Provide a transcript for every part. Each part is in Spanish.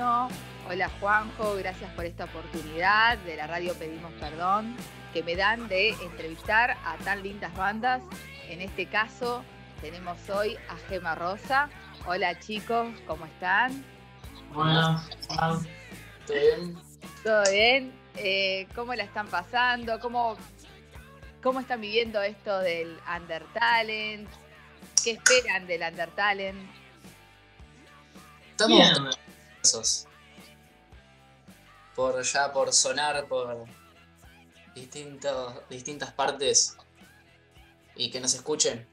2021. Hola Juanjo, gracias por esta oportunidad de la radio Pedimos Perdón que me dan de entrevistar a tan lindas bandas. En este caso tenemos hoy a Gema Rosa. Hola chicos, ¿cómo están? Buenas, ¿todo bien? ¿Todo bien? Eh, ¿Cómo la están pasando? ¿Cómo, ¿Cómo están viviendo esto del Undertalent? ¿Qué esperan del Undertalent? Estamos por ya por sonar por distintos, distintas partes y que nos escuchen.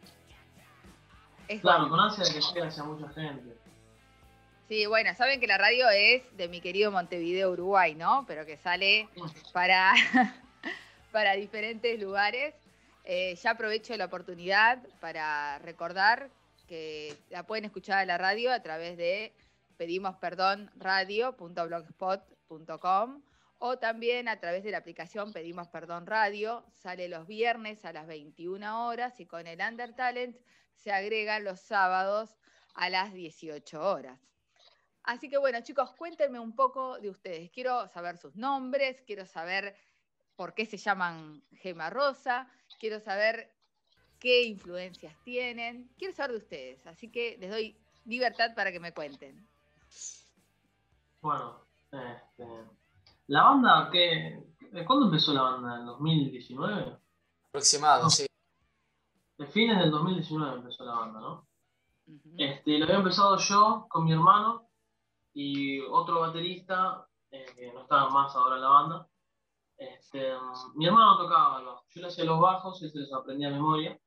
claro, con ansia de que llegue hacia mucha gente. Sí, bueno, saben que la radio es de mi querido Montevideo, Uruguay, ¿no? Pero que sale para, para diferentes lugares. Eh, ya aprovecho la oportunidad para recordar que la pueden escuchar a la radio a través de pedimos perdón radio.blogspot.com o también a través de la aplicación Pedimos Perdón Radio. Sale los viernes a las 21 horas y con el Under Talent se agregan los sábados a las 18 horas. Así que bueno, chicos, cuéntenme un poco de ustedes. Quiero saber sus nombres, quiero saber por qué se llaman Gema Rosa, quiero saber qué influencias tienen, quiero saber de ustedes. Así que les doy libertad para que me cuenten. Bueno, este, la banda, ¿qué, ¿cuándo empezó la banda? ¿En 2019? Aproximado, sí. De fines del 2019 empezó la banda, ¿no? este, lo había empezado yo con mi hermano y otro baterista eh, que no estaba más ahora en la banda. Este, mi hermano tocaba, yo le hacía los bajos y se los aprendía a memoria.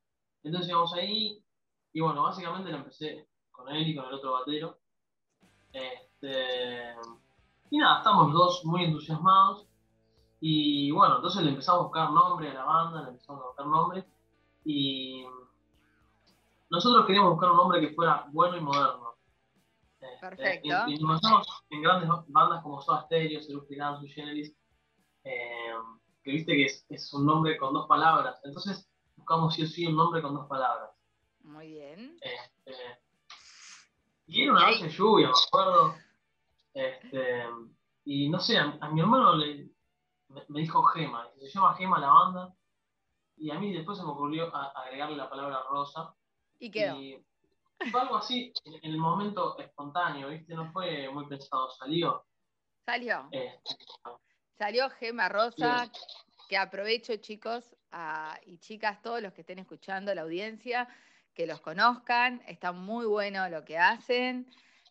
Entonces íbamos ahí y bueno, básicamente la empecé con él y con el otro batero. Este, y nada, estamos dos muy entusiasmados. Y bueno, entonces le empezamos a buscar nombre a la banda, le empezamos a buscar nombre. Y nosotros queríamos buscar un nombre que fuera bueno y moderno. Este, Perfecto. y, nos en grandes bandas como Soda Stereo, Seruf Su Generis, eh, que viste que es, un nombre con dos palabras. Entonces buscamos sí o sí un nombre con dos palabras. Muy bien. Este, y era una noche de lluvia, me acuerdo. Este, y no sé, a, mi hermano le, me, dijo Gema, se llama Gema la banda. Y a mí después se me ocurrió agregarle la palabra rosa. Y quedó. fue algo así, en, el momento espontáneo, ¿viste? No fue muy pensado, salió. Salió. Este, salió Gema Rosa, que aprovecho, chicos y chicas, todos los que estén escuchando, la audiencia, que los conozcan. Está muy bueno lo que hacen.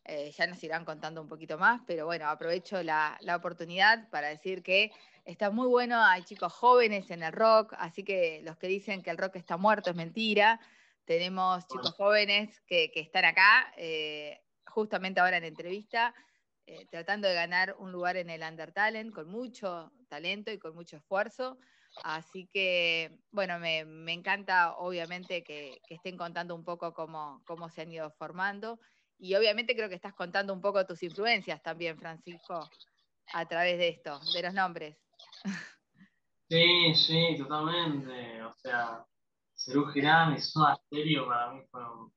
Eh, ya nos irán contando un poquito más, pero bueno, aprovecho la, oportunidad para decir que está muy bueno, hay chicos jóvenes en el rock, así que los que dicen que el rock está muerto es mentira. Tenemos chicos jóvenes que, están acá, eh, justamente ahora en entrevista, eh, tratando de ganar un lugar en el Under Talent con mucho talento y con mucho esfuerzo. Así que, bueno, me, encanta obviamente que, estén contando un poco cómo, cómo se han ido formando y obviamente creo que estás contando un poco tus influencias también, Francisco, a través de esto, de los nombres. Sí, sí, totalmente. O sea, Cerú Girán y Soda Stereo para mí fueron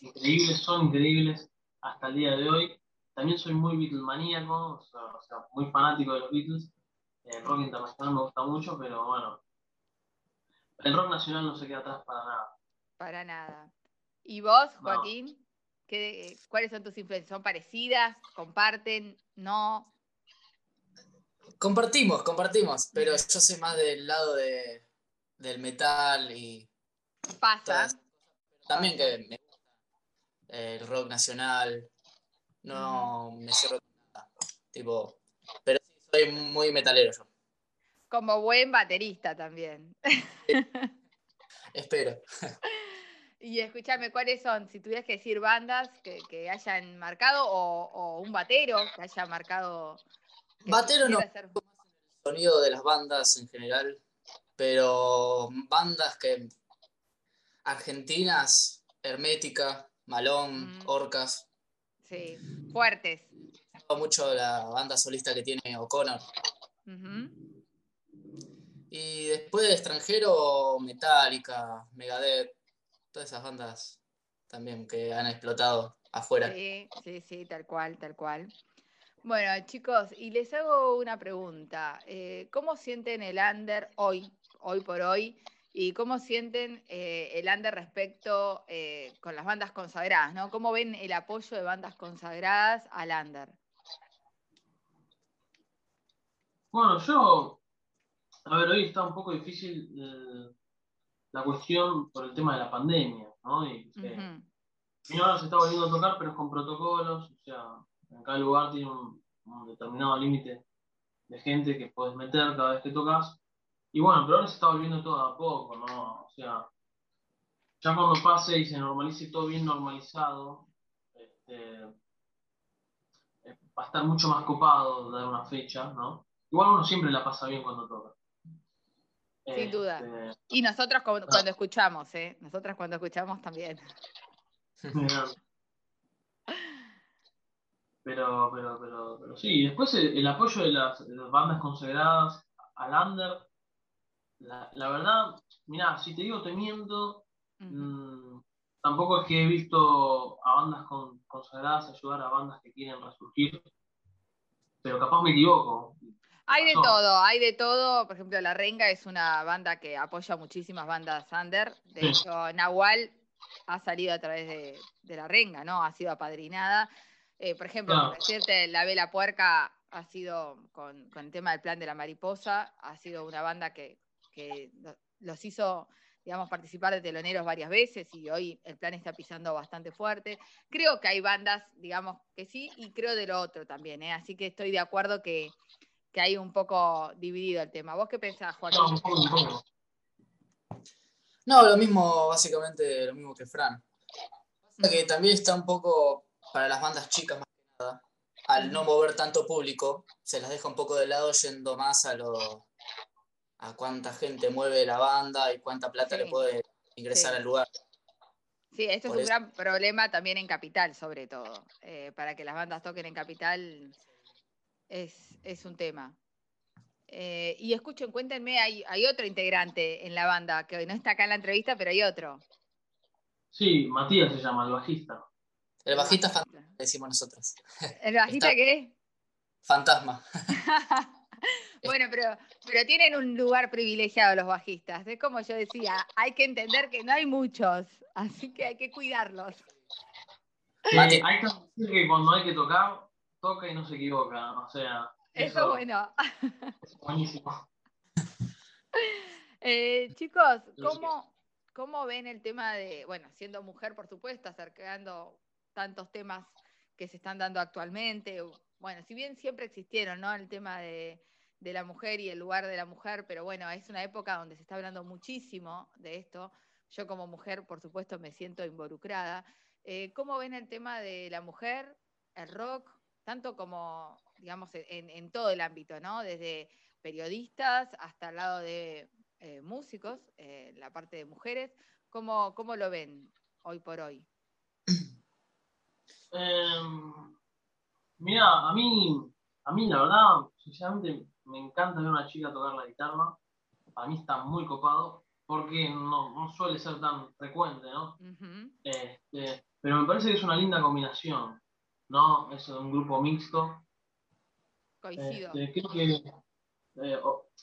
increíbles, son increíbles hasta el día de hoy. También soy muy Beatlemaníaco, o sea, muy fanático de los Beatles. El rock internacional me gusta mucho, pero bueno, el rock nacional no se queda atrás para nada. Para nada. ¿Y vos, Joaquín? ¿Cuáles son tus influencias? ¿Son parecidas? ¿Comparten? ¿No? Compartimos, compartimos, pero yo soy más del lado de, del metal y... Pasa. también que me gusta el rock nacional, no me cierro nada, tipo, pero sí, soy muy metalero yo. Como buen baterista también. Espero. Y escúchame, ¿cuáles son? Si tuvieras que decir bandas que, hayan marcado o, un batero que haya marcado. batero no. Hacer... El sonido de las bandas en general, pero bandas que. Argentinas, Hermética, Malón, mm. Orcas. Sí, fuertes. Me gusta mucho la banda solista que tiene O'Connor. Y después de extranjero, Metallica, Megadeth todas esas bandas también, que han explotado afuera. Sí, sí, sí, tal cual, tal cual. Bueno, chicos, y les hago una pregunta. Eh, ¿Cómo sienten el under hoy, hoy por hoy? ¿Y cómo sienten eh, el under respecto eh, con las bandas consagradas? ¿no? ¿Cómo ven el apoyo de bandas consagradas al under? Bueno, yo, a ver, hoy está un poco difícil la cuestión por el tema de la pandemia, ¿no? Y, ahora se está volviendo a tocar, pero es con protocolos, o sea, en cada lugar tiene un, determinado límite de gente que puedes meter cada vez que tocas. Y bueno, pero ahora se está volviendo todo a poco, ¿no? O sea, ya cuando pase y se normalice todo bien normalizado, este, eh, va a estar mucho más copado dar una fecha, ¿no? Igual uno siempre la pasa bien cuando toca. Sin duda. Este, y nosotros cuando, cuando escuchamos, ¿eh? Nosotras cuando escuchamos también. Pero, pero, pero, pero sí, después el, apoyo de las, bandas consagradas al under, la, verdad, mira, si te digo te miento, mm, tampoco es que he visto a bandas consagradas ayudar a bandas que quieren resurgir, pero capaz me equivoco. Hay de todo, hay de todo. Por ejemplo, La Renga es una banda que apoya muchísimas bandas under. De hecho, Nahual ha salido a través de, La Renga, ¿no? Ha sido apadrinada. Eh, por ejemplo, por decirte, La Vela Puerca ha sido, con, el tema del plan de la mariposa, ha sido una banda que, los hizo, digamos, participar de teloneros varias veces y hoy el plan está pisando bastante fuerte. Creo que hay bandas, digamos, que sí, y creo de lo otro también, ¿eh? Así que estoy de acuerdo que, que hay un poco dividido el tema. ¿Vos qué pensás, Juan? No, lo mismo, básicamente, lo mismo que Fran. Que también está un poco para las bandas chicas más que nada. Al no mover tanto público, se las deja un poco de lado yendo más a lo a cuánta gente mueve la banda y cuánta plata le puede ingresar al lugar. Sí, esto es un gran problema también en Capital, sobre todo. Eh, para que las bandas toquen en Capital es, un tema. Eh, y escuchen, cuéntenme, hay, hay otro integrante en la banda, que hoy no está acá en la entrevista, pero hay otro. Sí, Matías se llama, el bajista. El bajista fantasma, decimos nosotros. ¿El bajista qué? Fantasma. bueno, pero, pero tienen un lugar privilegiado los bajistas. Es como yo decía, hay que entender que no hay muchos, así que hay que cuidarlos. hay que decir que cuando hay que tocar, toca y no se equivoca. O sea. Eso, es bueno. buenísimo. Eh, chicos, ¿cómo, ¿cómo ven el tema de, bueno, siendo mujer, por supuesto, acercando tantos temas que se están dando actualmente? Bueno, si bien siempre existieron, ¿no? El tema de, la mujer y el lugar de la mujer, pero bueno, es una época donde se está hablando muchísimo de esto. Yo como mujer, por supuesto, me siento involucrada. Eh, ¿Cómo ven el tema de la mujer, el rock, tanto como, digamos, en, todo el ámbito, ¿no? Desde periodistas hasta el lado de eh, músicos, eh, la parte de mujeres. ¿Cómo, ¿Cómo, lo ven hoy por hoy? Em, mira, a mí, a mí la verdad, sinceramente, me encanta ver a una chica tocar la guitarra. Para mí está muy copado, porque no, suele ser tan frecuente, ¿no? Este, pero me parece que es una linda combinación. ¿No? Es un grupo mixto. Coincido. Este, creo que eh,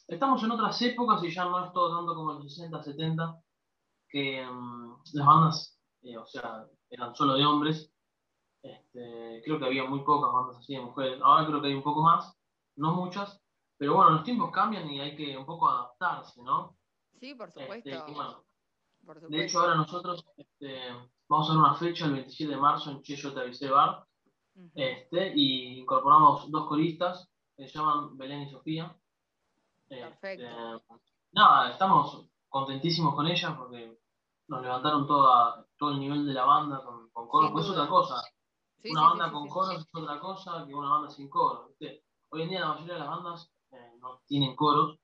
estamos en otras épocas y ya no es todo tanto como en los 60, 70, que mm, las bandas, eh, o sea, eran solo de hombres. Este, creo que había muy pocas bandas así de mujeres. Ahora creo que hay un poco más, no muchas, pero bueno, los tiempos cambian y hay que un poco adaptarse, ¿no? Sí, por este, supuesto. De hecho, ahora nosotros vamos a dar una fecha el 27 de marzo en Cheyo Te Bar, este, y incorporamos dos coristas que se llaman Belén y Sofía. Perfecto. Este, nada, estamos contentísimos con ellas porque nos levantaron toda, todo el nivel de la banda con, con coros, pues es otra cosa. una banda con coros es otra cosa que una banda sin coros. Hoy en día la mayoría de las bandas eh, no tienen coros,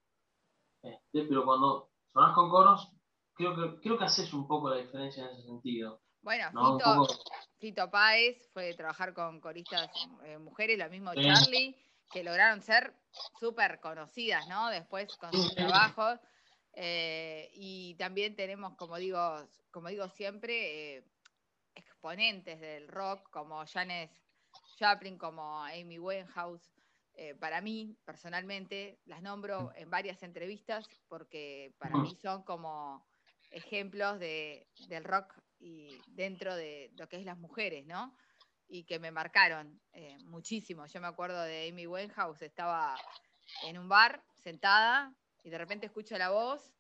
este, pero cuando sonás con coros, creo que, creo que haces un poco la diferencia en ese sentido. Bueno, Fito, Fito Páez fue trabajar con coristas eh, mujeres, lo mismo Charlie, que lograron ser súper conocidas, ¿no? Después con sus trabajos. Eh, y también tenemos, como digo, como digo siempre, eh, exponentes del rock como Janis Chaplin, como Amy Winehouse. Eh, para mí, personalmente, las nombro en varias entrevistas porque para mí son como ejemplos de, del rock y dentro de lo que es las mujeres, ¿no? Y que me marcaron eh, muchísimo. Yo me acuerdo de Amy Winehouse, estaba en un bar sentada y de repente escucho la voz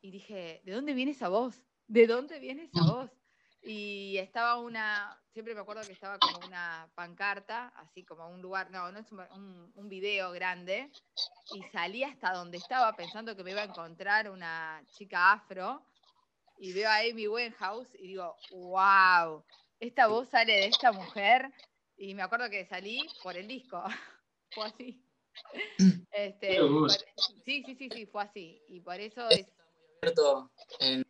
y dije, ¿de dónde viene esa voz? ¿De dónde viene esa voz? Y estaba una, siempre me acuerdo que estaba como una pancarta, así como un lugar, no, no es un, un video grande, y salí hasta donde estaba pensando que me iba a encontrar una chica afro, y veo a Amy Winehouse y digo, wow, esta voz sale de esta mujer, y me acuerdo que salí por el disco, fue así. Este, sí, sí, sí, sí, fue así, y por eso es... En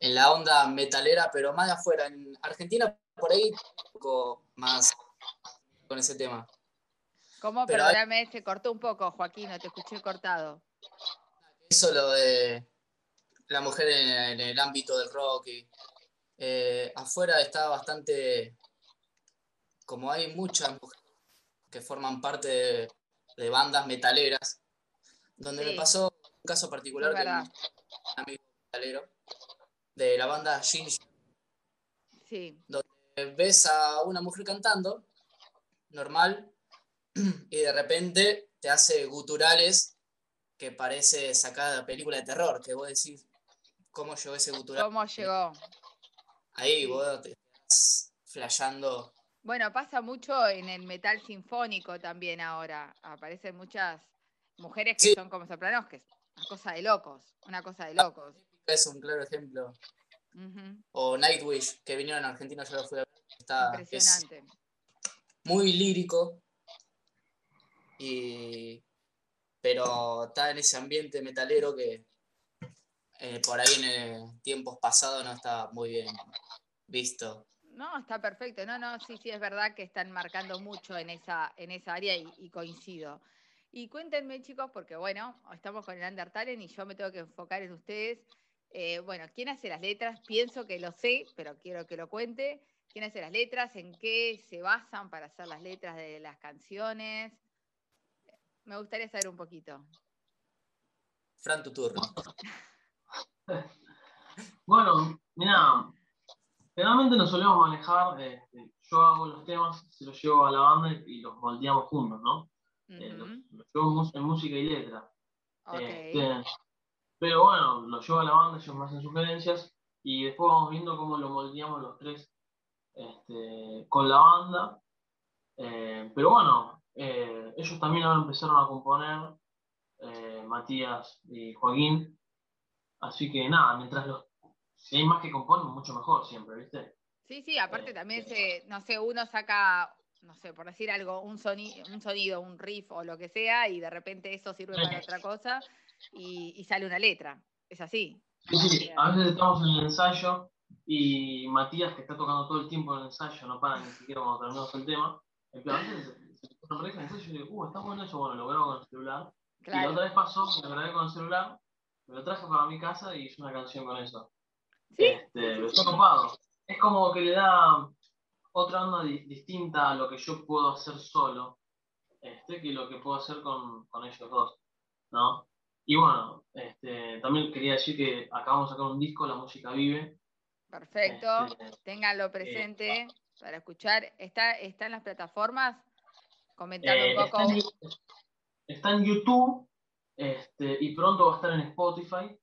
en la onda metalera, pero más de afuera. En Argentina, por ahí, un poco más con ese tema. ¿Cómo? Perdóname, se cortó un poco, Joaquín, no te escuché cortado. Eso lo de la mujer en, el ámbito del rock. Y, eh, afuera está bastante. Como hay muchas mujeres que forman parte de, bandas metaleras, donde me pasó un caso particular que un amigo metalero de la banda Shinji. Sí. Donde ves a una mujer cantando, normal, y de repente te hace guturales que parece sacada de película de terror, que vos decís, ¿cómo llegó ese gutural? ¿Cómo llegó? Ahí vos te estás flasheando. Bueno, pasa mucho en el metal sinfónico también ahora. Aparecen muchas mujeres que son como sopranos, que es una cosa de locos, una cosa de locos es un claro ejemplo. O Nightwish, que vinieron a Argentina, yo lo fui a ver. Está, Impresionante. muy lírico. Y, pero está en ese ambiente metalero que eh, por ahí en tiempos pasados no está muy bien visto. No, está perfecto. No, no, sí, sí, es verdad que están marcando mucho en esa, en esa área y, coincido. Y cuéntenme, chicos, porque bueno, estamos con el Undertale y yo me tengo que enfocar en ustedes. Eh, bueno, ¿quién hace las letras? Pienso que lo sé, pero quiero que lo cuente. ¿Quién hace las letras? ¿En qué se basan para hacer las letras de las canciones? Me gustaría saber un poquito. Fran, tu turno. bueno, mira, generalmente nos solemos manejar, este, yo hago los temas, se los llevo a la banda y los moldeamos juntos, ¿no? Eh, los, llevo en música y letra. Okay. Este, pero bueno, lo llevo a la banda, ellos me hacen sugerencias y después vamos viendo cómo lo moldeamos los tres este, con la banda. Eh, pero bueno, eh, ellos también ahora empezaron a componer, Matías y Joaquín. Así que nada, mientras los. Si hay más que componen, mucho mejor siempre, ¿viste? Sí, sí, aparte también se, no sé, uno saca, no sé, por decir algo, un, un sonido, un riff o lo que sea, y de repente eso sirve para otra cosa y, sale una letra. Es así. Sí, sí, a veces estamos en el ensayo y Matías, que está tocando todo el tiempo en el ensayo, no para ni siquiera cuando terminamos el tema. A veces se pone el ensayo y digo, uh, está bueno eso, bueno, lo grabo con el celular. Y la otra vez pasó, lo grabé con el celular, me lo traje para mi casa y hice una canción con eso. ¿Sí? Este, lo estoy ocupado. Es como que le da otra onda distinta a lo que yo puedo hacer solo, este, que lo que puedo hacer con, con ellos dos, ¿no? Y bueno, este, también quería decir que acabamos de sacar un disco, La Música Vive. Perfecto, este, ténganlo eh, presente para escuchar. ¿Está, ¿Está en las plataformas? Comentando un eh, poco. Está en, YouTube este, y pronto va a estar en Spotify.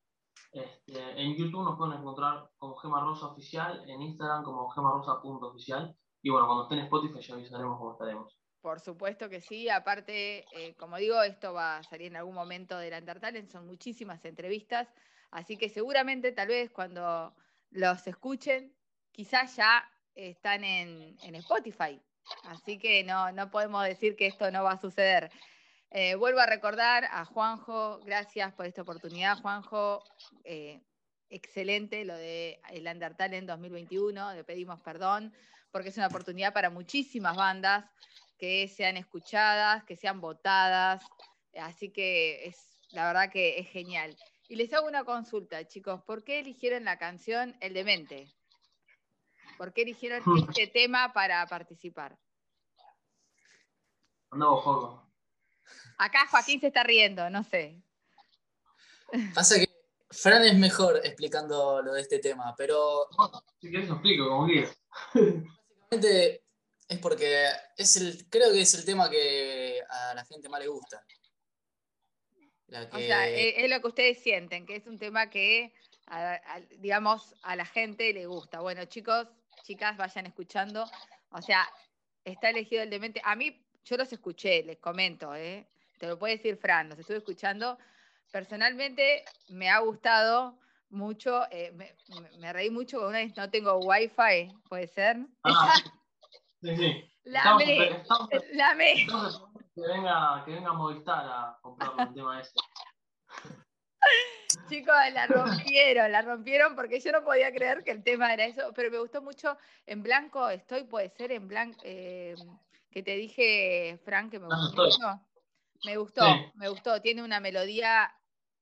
Este, en YouTube nos pueden encontrar como Gema Rosa Oficial, en Instagram como gemarosa.oficial. Y bueno, cuando esté en Spotify ya avisaremos cómo estaremos. Por supuesto que sí. Aparte, eh, como digo, esto va a salir en algún momento de la Talent. Son muchísimas entrevistas. Así que seguramente, tal vez cuando los escuchen, quizás ya están en, Spotify. Así que no, no podemos decir que esto no va a suceder. Eh, vuelvo a recordar a Juanjo, gracias por esta oportunidad, Juanjo. Eh, excelente lo de el en 2021, le pedimos perdón, porque es una oportunidad para muchísimas bandas que sean escuchadas, que sean votadas. Así que es la verdad que es genial. Y les hago una consulta, chicos. ¿Por qué eligieron la canción El Demente? ¿Por qué eligieron este tema para participar? No, juego. Acá Joaquín se está riendo, no sé. Pasa que Fran es mejor explicando lo de este tema, pero. Si quieres lo explico, como quieras. Básicamente es porque es el, creo que es el tema que a la gente más le gusta. O sea, es, lo que ustedes sienten, que es un tema que, digamos, a la gente le gusta. Bueno, chicos, chicas, vayan escuchando. O sea, está elegido el demente. A mí, yo los escuché, les comento, ¿eh? Te lo puede decir Fran, los estuve escuchando. Personalmente me ha gustado mucho, eh, me, reí mucho con una vez no tengo wifi, ¿puede ser? Ah, sí, sí. La me, la me. Que venga, que venga Movistar a comprar el tema ese. Chicos, la rompieron, la rompieron porque yo no podía creer que el tema era eso, pero me gustó mucho en blanco, estoy, puede ser en blanco, eh, que te dije, Frank, que me gustó. Me gustó, me gustó, tiene una melodía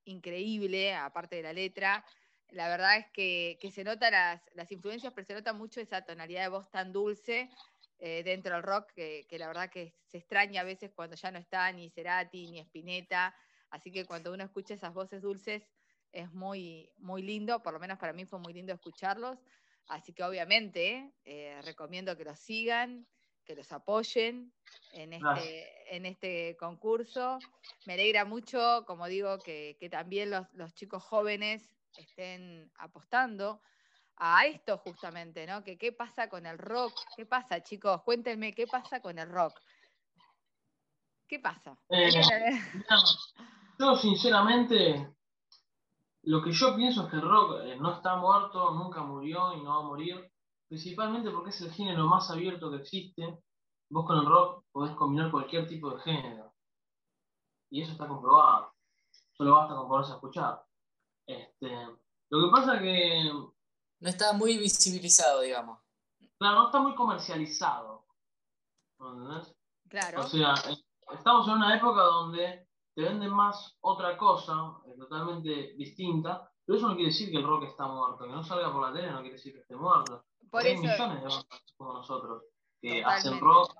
increíble, aparte de la letra. La verdad es que, se nota las, las influencias, pero se nota mucho esa tonalidad de voz tan dulce eh, dentro del rock, que, la verdad que se extraña a veces cuando ya no está ni Cerati ni Spinetta, así que cuando uno escucha esas voces dulces es muy, muy lindo, por lo menos para mí fue muy lindo escucharlos, así que obviamente eh, recomiendo que los sigan, que los apoyen en este, en este concurso. Me alegra mucho, como digo, que, también los, los chicos jóvenes estén apostando a esto justamente, ¿no? Que qué pasa con el rock, qué pasa, chicos, cuéntenme qué pasa con el rock. ¿Qué pasa? Eh, yo sinceramente, lo que yo pienso es que el rock eh, no está muerto, nunca murió y no va a morir, principalmente porque es el género más abierto que existe. Vos con el rock podés combinar cualquier tipo de género. Y eso está comprobado. Solo basta con ponerse a escuchar. Este, lo que pasa es que no está muy visibilizado, digamos. Claro, no está muy comercializado. ¿Entendés? Claro. O sea, estamos en una época donde te venden más otra cosa, eh, totalmente distinta, pero eso no quiere decir que el rock está muerto. Que no salga por la tele no quiere decir que esté muerto. Por Hay millones de bandas como nosotros que hacen rock.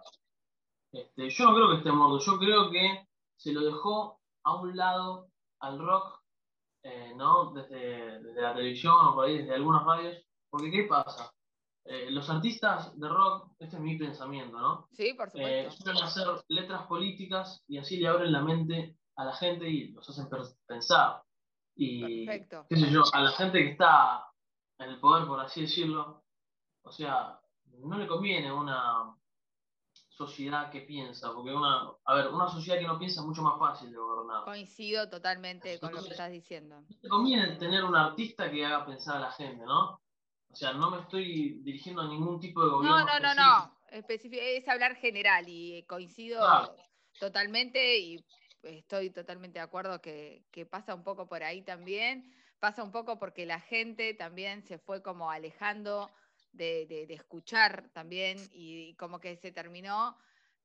Este, yo no creo que esté muerto, yo creo que se lo dejó a un lado al rock eh, ¿no? Desde, la televisión o por ahí, desde algunas radios. Porque, ¿qué pasa? Eh, los artistas de rock, este es mi pensamiento, ¿no? Sí, por eh, supuesto. suelen hacer letras políticas y así le abren la mente a la gente y los hacen pensar. Y, Perfecto. qué sé yo, a la gente que está en el poder, por así decirlo, o sea, no le conviene una, sociedad que piensa, porque una, a ver, una sociedad que no piensa es mucho más fácil de gobernar. Coincido totalmente con lo que estás diciendo. Te conviene tener un artista que haga pensar a la gente, ¿no? O sea, no me estoy dirigiendo a ningún tipo de gobierno. No, no, no, no. es hablar general y coincido totalmente y estoy totalmente de acuerdo que, que pasa un poco por ahí también. Pasa un poco porque la gente también se fue como alejando de, escuchar también y, como que se terminó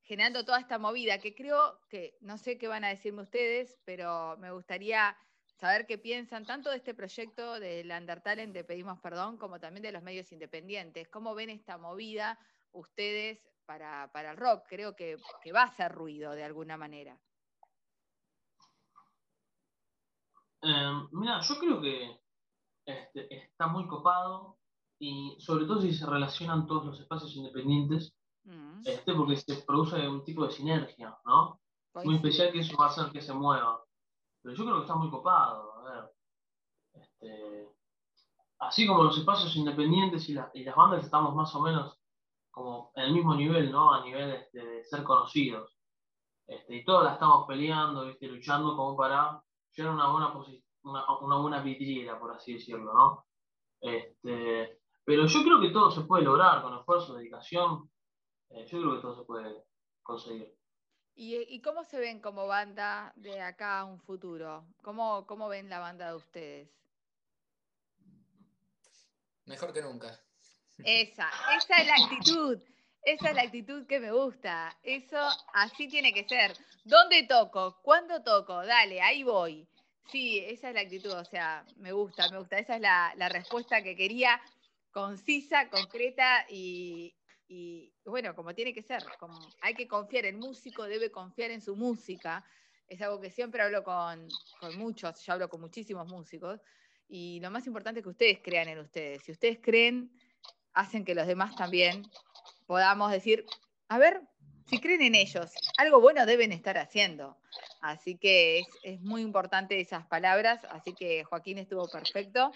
generando toda esta movida que creo que, no sé qué van a decirme ustedes, pero me gustaría saber qué piensan tanto de este proyecto del Undertalent de Pedimos Perdón como también de los medios independientes. ¿Cómo ven esta movida ustedes para, el rock? Creo que, va a hacer ruido de alguna manera. Em, mira, yo creo que este, está muy copado y sobre todo si se relacionan todos los espacios independientes, mm. este, porque se produce un tipo de sinergia, ¿no? Muy especial que eso va a hacer que se mueva. Pero yo creo que está muy copado, a ver. Este, así como los espacios independientes y, y, las bandas estamos más o menos como en el mismo nivel, ¿no? A nivel este, de ser conocidos. Este, y todos la estamos peleando, ¿viste? luchando como para llegar a una buena, una, una buena vidriera, por así decirlo, ¿no? Este, pero yo creo que todo se puede lograr con esfuerzo, dedicación. Eh, yo creo que todo se puede conseguir. ¿Y, cómo se ven como banda de acá a un futuro? ¿Cómo, ¿Cómo ven la banda de ustedes? Mejor que nunca. Esa, esa es la actitud. Esa es la actitud que me gusta. Eso así tiene que ser. ¿Dónde toco? ¿Cuándo toco? Dale, ahí voy. Sí, esa es la actitud. O sea, me gusta, me gusta. Esa es la, la respuesta que quería concisa, concreta y, bueno, como tiene que ser. Hay que confiar, el músico debe confiar en su música. Es algo que siempre hablo con, con muchos, yo hablo con muchísimos músicos. Y lo más importante es que ustedes crean en ustedes. Si ustedes creen, hacen que los demás también podamos decir, a ver, si creen en ellos, algo bueno deben estar haciendo. Así que es, muy importante esas palabras, así que Joaquín estuvo perfecto.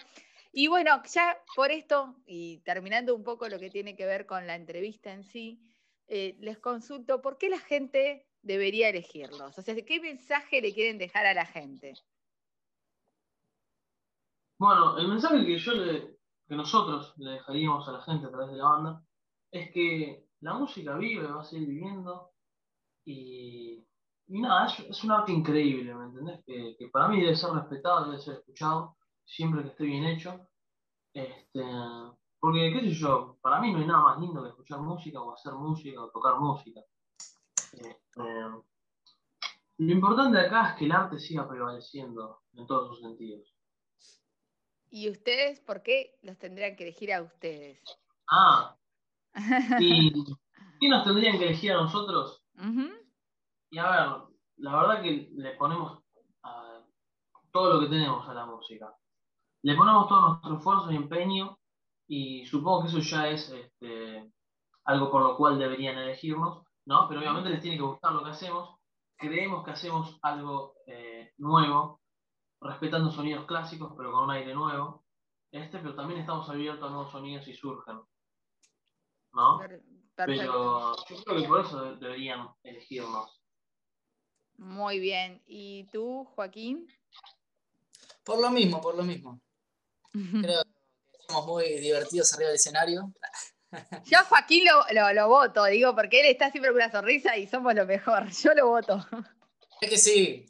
Y bueno, ya por esto, y terminando un poco lo que tiene que ver con la entrevista en sí, eh, les consulto, ¿por qué la gente debería elegirlos? O sea, ¿qué mensaje le quieren dejar a la gente? Bueno, el mensaje que nosotros le dejaríamos a la gente a través de la banda es que la música vive, va a seguir viviendo y, nada, es, un arte increíble, ¿me entendés? Que, para mí debe ser respetado, debe ser escuchado, siempre que esté bien hecho. Este, porque, qué sé yo, para mí no hay nada más lindo que escuchar música o hacer música o tocar música. Este, lo importante acá es que el arte siga prevaleciendo en todos sus sentidos. ¿Y ustedes por qué los tendrían que elegir a ustedes? Ah, ¿Y qué nos tendrían que elegir a nosotros? Y a ver, la verdad que le ponemos todo lo que tenemos a la música. Le ponemos todo nuestro esfuerzo y empeño y supongo que eso ya es este, algo por lo cual deberían elegirnos, ¿no? Pero obviamente les tiene que gustar lo que hacemos. Creemos que hacemos algo eh, nuevo, respetando sonidos clásicos, pero con un aire nuevo. Este, pero también estamos abiertos a nuevos sonidos y surgen. ¿no? Pero yo creo que por eso deberían elegirnos. Muy bien. ¿Y tú, Joaquín? Por lo mismo, por lo mismo. Creo que somos muy divertidos arriba del escenario. Yo a Joaquín lo, lo, voto, digo, porque él está siempre con una sonrisa y somos lo mejor. Yo lo voto. Es que sí.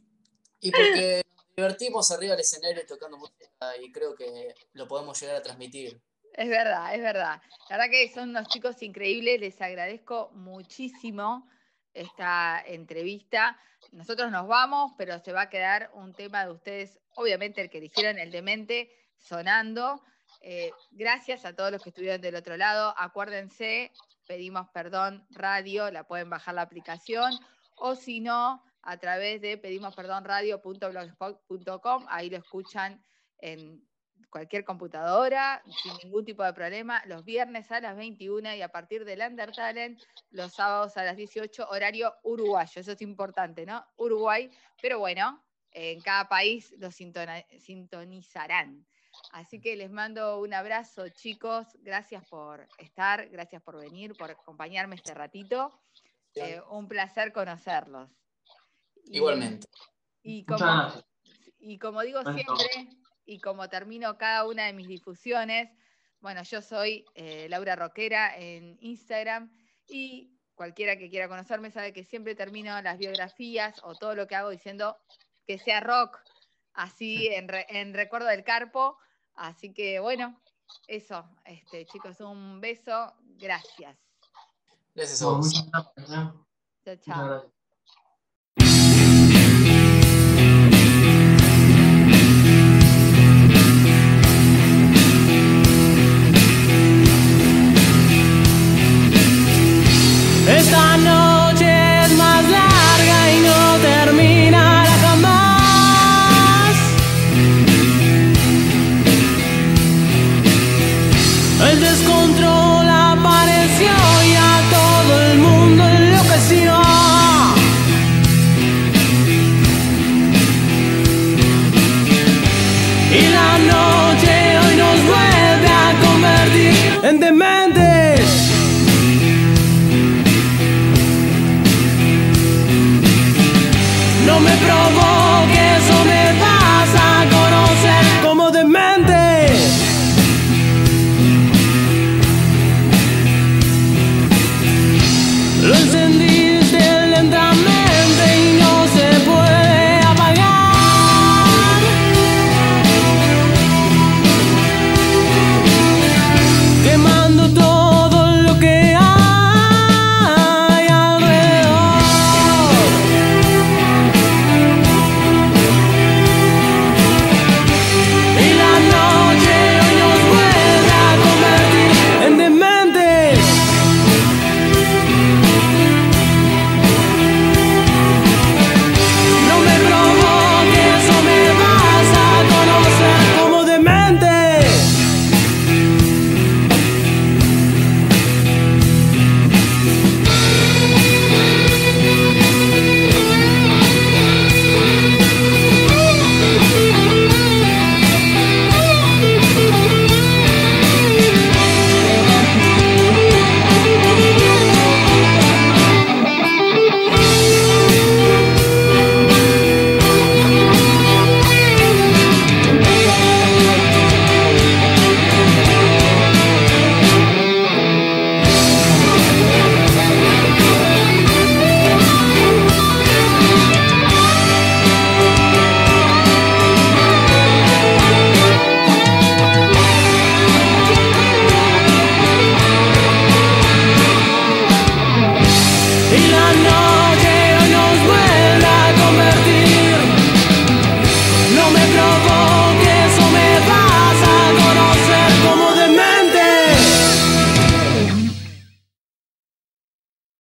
Y porque nos divertimos arriba del escenario tocando música y creo que lo podemos llegar a transmitir. Es verdad, es verdad. La verdad que son unos chicos increíbles, les agradezco muchísimo esta entrevista. Nosotros nos vamos, pero se va a quedar un tema de ustedes, obviamente el que dijeron, el demente, sonando. Eh, gracias a todos los que estuvieron del otro lado. Acuérdense, pedimos perdón radio, la pueden bajar la aplicación, o si no, a través de pedimosperdonradio.blogspot.com, ahí lo escuchan en cualquier computadora, sin ningún tipo de problema, los viernes a las 21 y a partir del Undertalent, los sábados a las 18, horario uruguayo. Eso es importante, ¿no? Uruguay, pero bueno, en cada país lo sintonizarán. Así que les mando un abrazo, chicos. Gracias por estar, gracias por venir, por acompañarme este ratito. Eh, un placer conocerlos. Igualmente. Y como, y como digo siempre, y como termino cada una de mis difusiones, bueno, yo soy eh, Laura Roquera en Instagram y cualquiera que quiera conocerme sabe que siempre termino las biografías o todo lo que hago diciendo que sea rock, así en, recuerdo del carpo. Así que bueno, eso, este, chicos, un beso, gracias. Gracias a vos. Chao, chao.